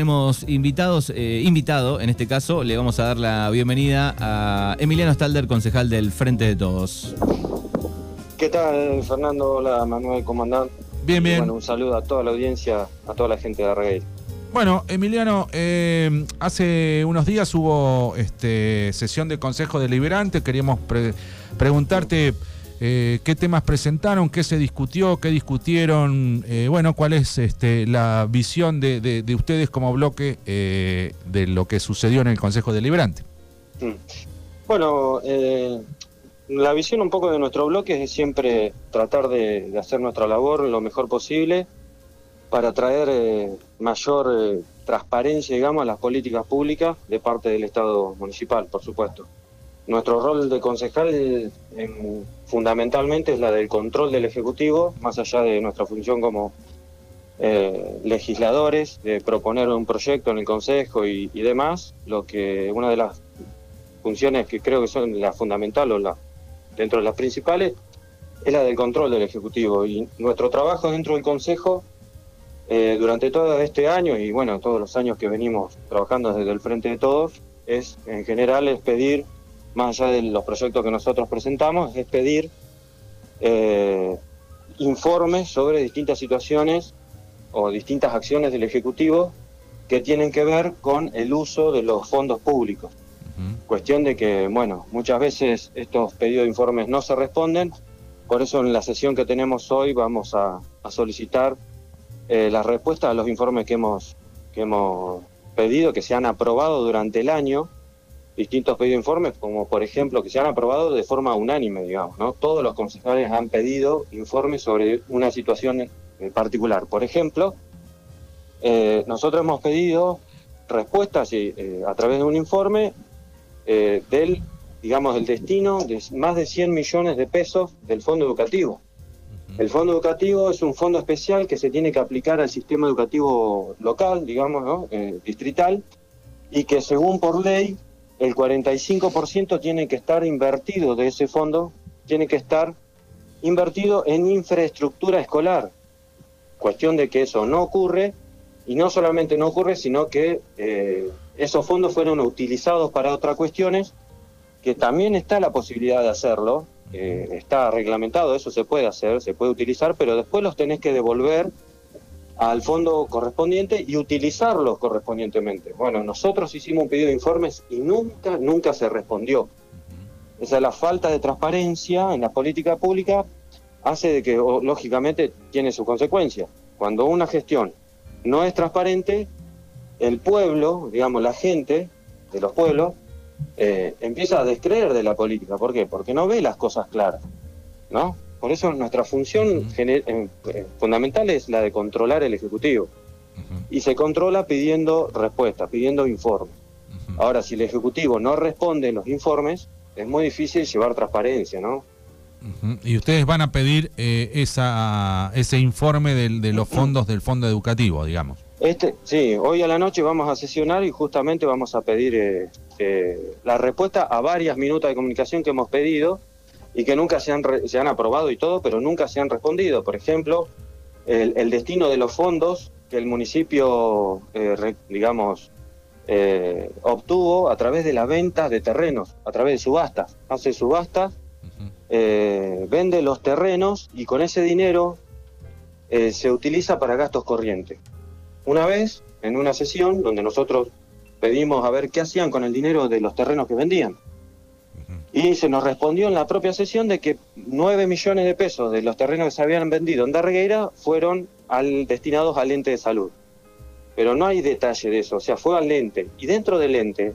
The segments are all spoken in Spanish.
Tenemos invitados, eh, invitado, en este caso, le vamos a dar la bienvenida a Emiliano Stalder, concejal del Frente de Todos. ¿Qué tal, Fernando? Hola, Manuel, comandante. Bien, bien. Bueno, un saludo a toda la audiencia, a toda la gente de Arreguey. Bueno, Emiliano, eh, hace unos días hubo este, sesión de Consejo Deliberante. Queríamos pre- preguntarte eh, qué temas presentaron, qué se discutió, qué discutieron. eh, bueno, cuál es este, la visión de, de- de ustedes como bloque eh, de lo que sucedió en el Consejo Deliberante. Mm. Bueno, eh, la visión un poco de nuestro bloque es siempre tratar de, de hacer nuestra labor lo mejor posible para traer eh, mayor transparencia, digamos, a las políticas públicas de parte del Estado municipal, por supuesto. Nuestro rol de concejal en- fundamentalmente es la del control del Ejecutivo, más allá de nuestra función como eh, legisladores, de proponer un proyecto en el Consejo y, y demás, lo que una de las funciones que creo que son la fundamental o la dentro de las principales es la del control del Ejecutivo. Y nuestro trabajo dentro del Consejo eh, durante todo este año y bueno, todos los años que venimos trabajando desde el Frente de Todos, es en general es pedir, más allá de los proyectos que nosotros presentamos, es pedir eh, informes sobre distintas situaciones o distintas acciones del Ejecutivo que tienen que ver con el uso de los fondos públicos. Cuestión de que, bueno, muchas veces estos pedidos de informes no se responden, por eso en la sesión que tenemos hoy vamos a, a solicitar eh, las respuestas a los informes que hemos, que hemos pedido, que se han aprobado durante el año, distintos pedidos de informes, como por ejemplo que se han aprobado de forma unánime, digamos, ¿no? Todos los concejales han pedido informes sobre una situación en particular. Por ejemplo, eh, nosotros hemos pedido respuestas y, eh, a través de un informe eh, del, digamos, el destino de más de 100 millones de pesos del fondo educativo. El fondo educativo es un fondo especial que se tiene que aplicar al sistema educativo local, digamos, ¿no? Distrital, y que según por ley el 45% tiene que estar invertido de ese fondo, tiene que estar invertido en infraestructura escolar. Cuestión de que eso no ocurre, y no solamente no ocurre, sino que eh, esos fondos fueron utilizados para otras cuestiones, que también está la posibilidad de hacerlo, eh, está reglamentado, eso se puede hacer, se puede utilizar, pero después los tenés que devolver al fondo correspondiente y utilizarlos correspondientemente. Bueno, nosotros hicimos un pedido de informes y nunca, nunca se respondió. Esa es la falta de transparencia en la política pública hace de que, o, lógicamente, tiene sus consecuencias. Cuando una gestión no es transparente, el pueblo, digamos, la gente de los pueblos, eh, empieza a descreer de la política. ¿Por qué? Porque no ve las cosas claras, ¿no? Por eso nuestra función eh, fundamental es la de controlar el Ejecutivo. Y se controla pidiendo respuestas, pidiendo informes. Ahora, si el Ejecutivo no responde en los informes, es muy difícil llevar transparencia, ¿no? Y ustedes van a pedir eh, esa, ese informe del- de los fondos del fondo educativo, digamos. Este, sí, hoy a la noche vamos a sesionar y justamente vamos a pedir eh, eh, la respuesta a varias minutas de comunicación que hemos pedido y que nunca se han, re- se han aprobado y todo, pero nunca se han respondido. Por ejemplo, el, el destino de los fondos que el municipio, eh, re- digamos, eh, obtuvo a través de la venta de terrenos, a través de subastas. Hace subastas, eh, vende los terrenos y con ese dinero se utiliza para gastos corrientes. Una vez, en una sesión donde nosotros pedimos a ver qué hacían con el dinero de los terrenos que vendían. Y se nos respondió en la propia sesión de que 9 millones de pesos de los terrenos que se habían vendido en Darregueira fueron destinados al ente de salud. Pero no hay detalle de eso, o sea, fue al ente. Y dentro del ente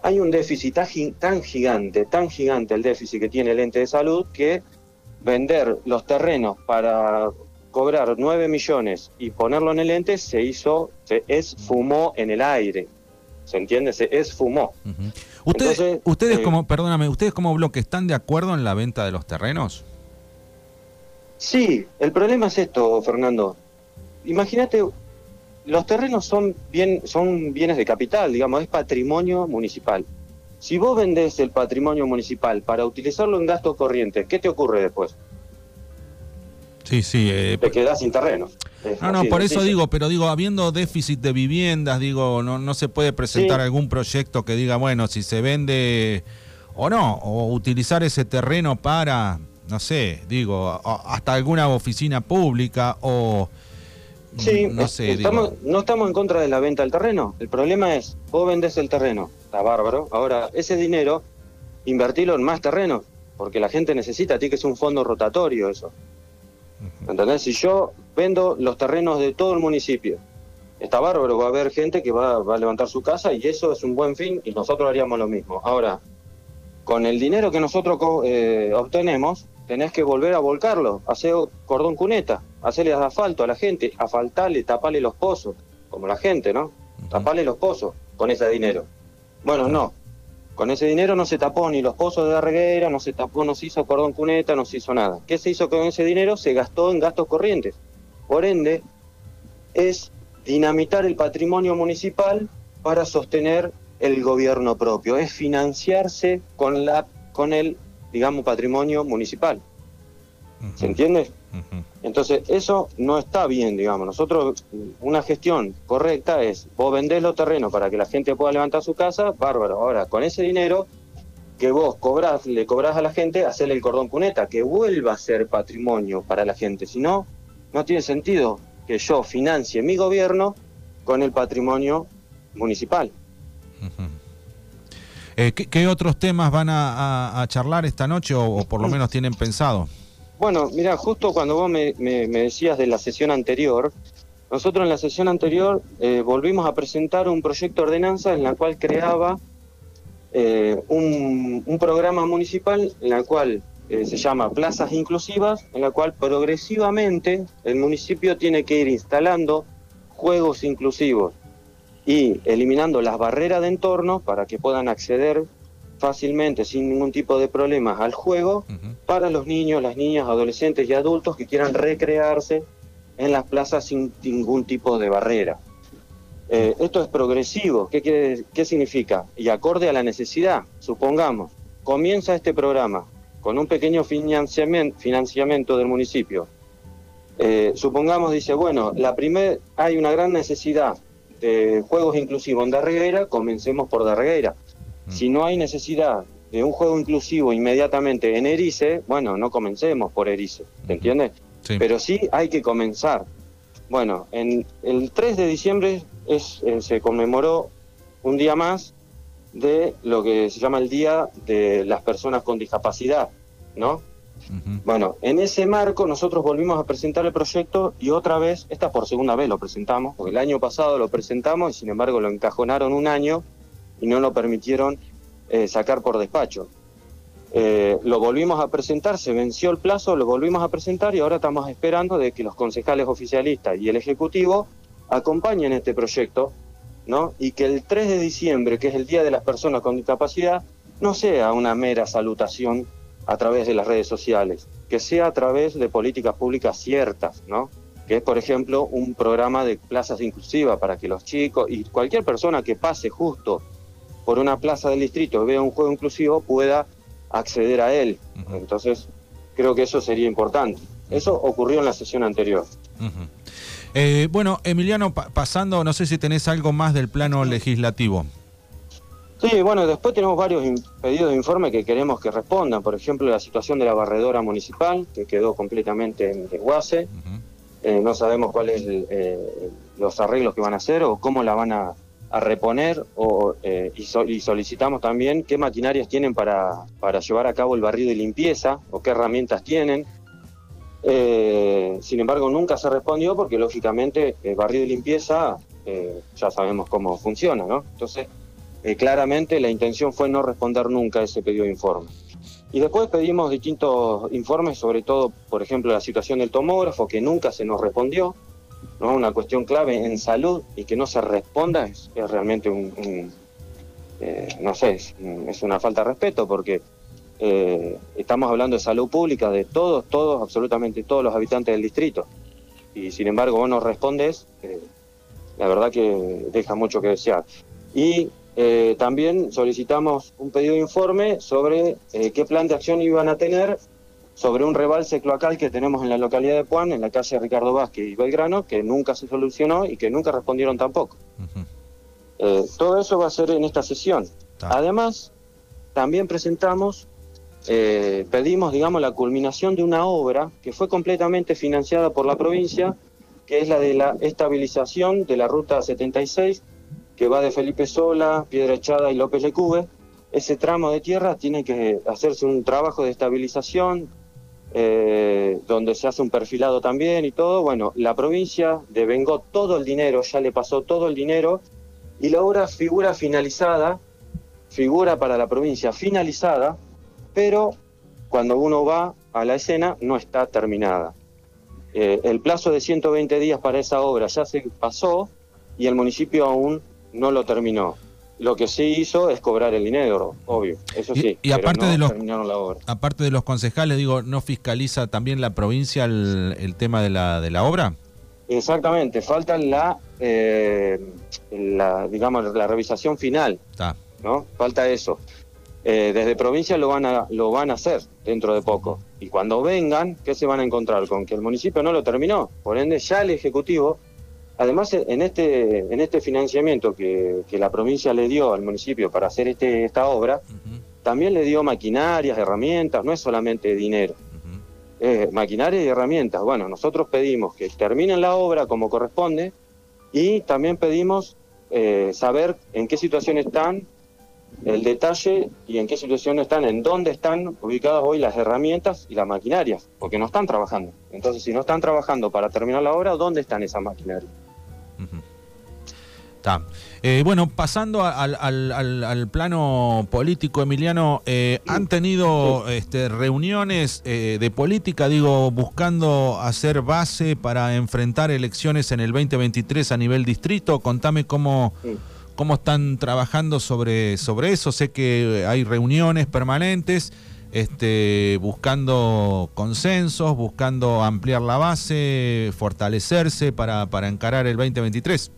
hay un déficit tan gi- tan gigante, tan gigante el déficit que tiene el ente de salud, que vender los terrenos para cobrar 9 millones y ponerlo en el ente se hizo, se esfumó en el aire. ¿Se entiende? Se esfumó. Ustedes, Entonces, ustedes eh, como, perdóname, ustedes como bloque están de acuerdo en la venta de los terrenos? Sí, el problema es esto, Fernando. Imagínate, los terrenos son, bien, son bienes de capital, digamos, es patrimonio municipal. Si vos vendés el patrimonio municipal para utilizarlo en gastos corrientes, ¿qué te ocurre después? Sí, sí. Eh, te quedás sin terreno. no, no, por eso digo, pero digo, habiendo déficit de viviendas, digo, no, no se puede presentar algún proyecto que diga, bueno, si se vende o no, o utilizar ese terreno para, no sé, digo, hasta alguna oficina pública o... Sí, no, sé, estamos, no estamos en contra de la venta del terreno. El problema es, vos vendés el terreno, está bárbaro. Ahora, ese dinero, invertirlo en más terreno, porque la gente necesita, tiene que ser un fondo rotatorio eso. ¿Entendés? Si yo vendo los terrenos de todo el municipio, está bárbaro, va a haber gente que va, a levantar su casa y eso es un buen fin y nosotros haríamos lo mismo. Ahora, con el dinero que nosotros eh, obtenemos, tenés que volver a volcarlo, hacer cordón cuneta, hacerle asfalto a la gente, asfaltarle, taparle los pozos, como la gente, ¿no? Taparle los pozos con ese dinero. Bueno, no, con ese dinero no se tapó ni los pozos de la reguera, no se tapó, no se hizo cordón cuneta, no se hizo nada. ¿Qué se hizo con ese dinero? Se gastó en gastos corrientes. Por ende, es dinamitar el patrimonio municipal para sostener el gobierno propio, es financiarse con, la, con el, digamos, patrimonio municipal. ¿Se entiende? Entonces, eso no está bien, digamos. Nosotros, una gestión correcta es, vos vendés los terrenos para que la gente pueda levantar su casa, bárbaro. Ahora, con ese dinero que vos cobrás, le cobrás a la gente, hacerle el cordón cuneta, que vuelva a ser patrimonio para la gente. Si no, no tiene sentido que yo financie mi gobierno con el patrimonio municipal. Eh, ¿qué, otros temas van a, charlar esta noche o por lo menos tienen pensado? Bueno, mira, justo cuando vos me, decías de la sesión anterior, nosotros en la sesión anterior eh, volvimos a presentar un proyecto de ordenanza en la cual creaba eh, un, programa municipal en la cual eh, se llama Plazas Inclusivas, en la cual progresivamente el municipio tiene que ir instalando juegos inclusivos y eliminando las barreras de entorno para que puedan acceder fácilmente, sin ningún tipo de problemas, al juego para los niños, las niñas, adolescentes y adultos que quieran recrearse en las plazas sin ningún tipo de barrera. Eh, esto es progresivo. ¿Qué, quiere, ¿Qué significa? Y acorde a la necesidad, supongamos, comienza este programa con un pequeño financiamiento, del municipio. Eh, supongamos, dice, bueno, la primer, hay una gran necesidad de juegos inclusivos en Darreguera, comencemos por Darreguera. Si no hay necesidad de un juego inclusivo inmediatamente en Erice, bueno, no comencemos por Erice, ¿te entiendes? Pero sí hay que comenzar. Bueno, en el 3 de diciembre es, eh, se conmemoró un día más de lo que se llama el Día de las Personas con Discapacidad, ¿no? Bueno, en ese marco nosotros volvimos a presentar el proyecto y otra vez, esta por segunda vez lo presentamos, porque el año pasado lo presentamos y sin embargo lo encajonaron un año y no lo permitieron eh, sacar por despacho. Eh, lo volvimos a presentar, se venció el plazo, lo volvimos a presentar y ahora estamos esperando de que los concejales oficialistas y el Ejecutivo acompañen este proyecto, ¿no? Y que el 3 de diciembre, que es el Día de las Personas con Discapacidad, no sea una mera salutación a través de las redes sociales, que sea a través de políticas públicas ciertas, ¿no? Que es, por ejemplo, un programa de plazas inclusivas para que los chicos y cualquier persona que pase justo por una plaza del distrito vea un juego inclusivo pueda acceder a él. Entonces, creo que eso sería importante. Eso ocurrió en la sesión anterior. Eh, bueno, Emiliano, pasando, no sé si tenés algo más del plano legislativo. Sí, bueno, después tenemos varios pedidos de informe que queremos que respondan. Por ejemplo, la situación de la barredora municipal, que quedó completamente en desguace. Eh, no sabemos cuáles eh, los arreglos que van a hacer o cómo la van a, a reponer eh, y, solicitamos también qué maquinarias tienen para, para, llevar a cabo el barrido y limpieza o qué herramientas tienen. Eh, sin embargo, nunca se respondió porque lógicamente el barrido y limpieza eh, ya sabemos cómo funciona, ¿no? Entonces, claramente la intención fue no responder nunca a ese pedido de informe. Y después pedimos distintos informes, sobre todo, por ejemplo, la situación del tomógrafo, que nunca se nos respondió. ¿No? una cuestión clave en salud y que no se responda es, realmente un, eh, no sé, es, una falta de respeto porque eh, estamos hablando de salud pública de todos, todos, absolutamente todos los habitantes del distrito. Y sin embargo vos no respondes, eh, la verdad que deja mucho que desear. Y también solicitamos un pedido de informe sobre qué plan de acción iban a tener sobre un rebalse cloacal que tenemos en la localidad de Puan, en la calle Ricardo Vázquez y Belgrano, que nunca se solucionó y que nunca respondieron tampoco. Eh, todo eso va a ser en esta sesión. Además, también presentamos, eh, pedimos, digamos, la culminación de una obra que fue completamente financiada por la provincia, que es la de la estabilización de la ruta 76, que va de Felipe Sola, Piedra Echada y López Lecube. Ese tramo de tierra tiene que hacerse un trabajo de estabilización, eh, donde se hace un perfilado también y todo. Bueno, la provincia devengó todo el dinero, ya le pasó todo el dinero, y la obra figura finalizada, figura para la provincia finalizada, pero cuando uno va a la escena no está terminada. Eh, el plazo de 120 días para esa obra ya se pasó y el municipio aún no lo terminó. Lo que sí hizo es cobrar el dinero, obvio, eso sí. y aparte no de los- la obra. Aparte de los concejales, digo, ¿no fiscaliza también la provincia el, el tema de la, de la obra? Exactamente, falta la, eh, la, digamos, la revisación final. Está. ¿no? Falta eso. Eh, desde provincia lo van, a, lo van a hacer dentro de poco. Y cuando vengan, ¿qué se van a encontrar? Con que el municipio no lo terminó. Por ende, ya el Ejecutivo, además en este, en este financiamiento que, que la provincia le dio al municipio para hacer este, esta obra, también le dio maquinarias, herramientas, no es solamente dinero. Eh, maquinaria y herramientas. Bueno, nosotros pedimos que terminen la obra como corresponde y también pedimos eh, saber en qué situación están, el detalle y en qué situación están, en dónde están ubicadas hoy las herramientas y las maquinarias, porque no están trabajando. Entonces, si no están trabajando para terminar la obra, ¿dónde están esas maquinarias? Está. Eh, bueno, pasando al, al- al- al plano político, Emiliano, eh, ¿han tenido este, reuniones eh, de política, digo, buscando hacer base para enfrentar elecciones en el 2023 a nivel distrito? Contame cómo, cómo están trabajando sobre, sobre eso. Sé que hay reuniones permanentes. Este, buscando consensos, buscando ampliar la base, fortalecerse para, para encarar el 2023.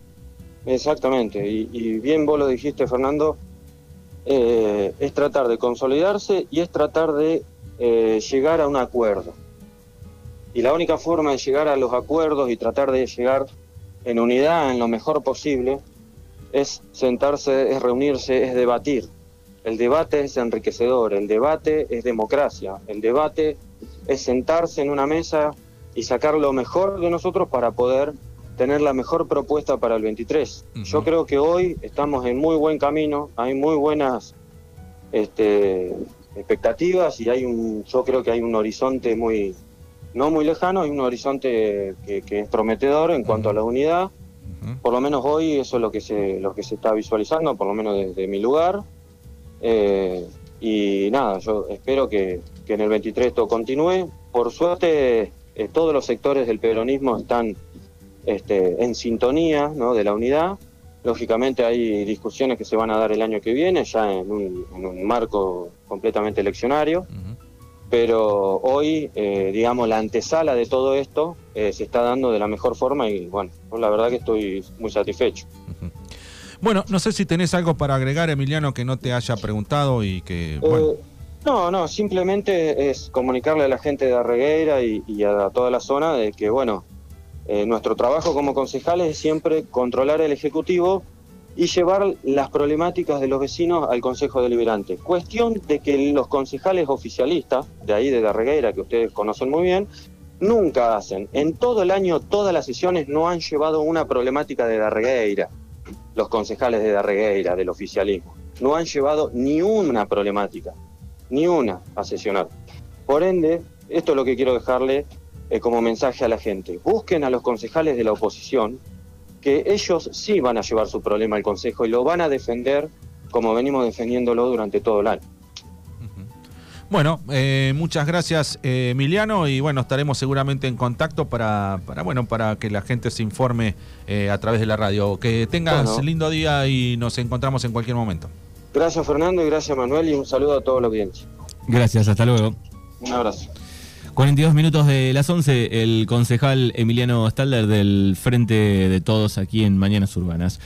Exactamente, y, bien vos lo dijiste, Fernando, eh, es tratar de consolidarse y es tratar de eh, llegar a un acuerdo. Y la única forma de llegar a los acuerdos y tratar de llegar en unidad, en lo mejor posible, es sentarse, es reunirse, es debatir. El debate es enriquecedor, el debate es democracia, el debate es sentarse en una mesa y sacar lo mejor de nosotros para poder tener la mejor propuesta para el 23. Ujú. Yo creo que hoy estamos en muy buen camino, hay muy buenas este, expectativas y hay un, yo creo que hay un horizonte muy, no muy lejano, hay un horizonte que, que es prometedor en cuanto a la unidad. Por lo menos hoy eso es lo que se, lo que se está visualizando, por lo menos desde mi lugar. Eh, y nada, yo espero que, que en el 23 esto continúe. Por suerte, eh, todos los sectores del peronismo están este, en sintonía ¿no? de la unidad. Lógicamente hay discusiones que se van a dar el año que viene, ya en un, en un marco completamente eleccionario, pero hoy, eh, digamos, la antesala de todo esto eh, se está dando de la mejor forma y bueno, la verdad que estoy muy satisfecho. Bueno, no sé si tenés algo para agregar, Emiliano, que no te haya preguntado y que, bueno, Eh, no, no, simplemente es comunicarle a la gente de Arregueira y, y a toda la zona de que, bueno, eh, nuestro trabajo como concejales es siempre controlar el Ejecutivo y llevar las problemáticas de los vecinos al Consejo Deliberante. Cuestión de que los concejales oficialistas, de ahí de Darregueira, que ustedes conocen muy bien, nunca hacen. En todo el año, todas las sesiones no han llevado una problemática de Darregueira, los concejales de Darregueira, del oficialismo. No han llevado ni una problemática, ni una a sesionar. Por ende, esto es lo que quiero dejarle eh, como mensaje a la gente. Busquen a los concejales de la oposición, que ellos sí van a llevar su problema al Consejo y lo van a defender como venimos defendiéndolo durante todo el año. Bueno, eh, muchas gracias eh, Emiliano y bueno, estaremos seguramente en contacto para, para, bueno, para que la gente se informe eh, a través de la radio. Que tengas Bueno. lindo día y nos encontramos en cualquier momento. Gracias Fernando y gracias Manuel y un saludo a todos los audiencia. Gracias, hasta luego. Un abrazo. 42 minutos de las 11, el concejal Emiliano Stalder del Frente de Todos aquí en Mañanas Urbanas.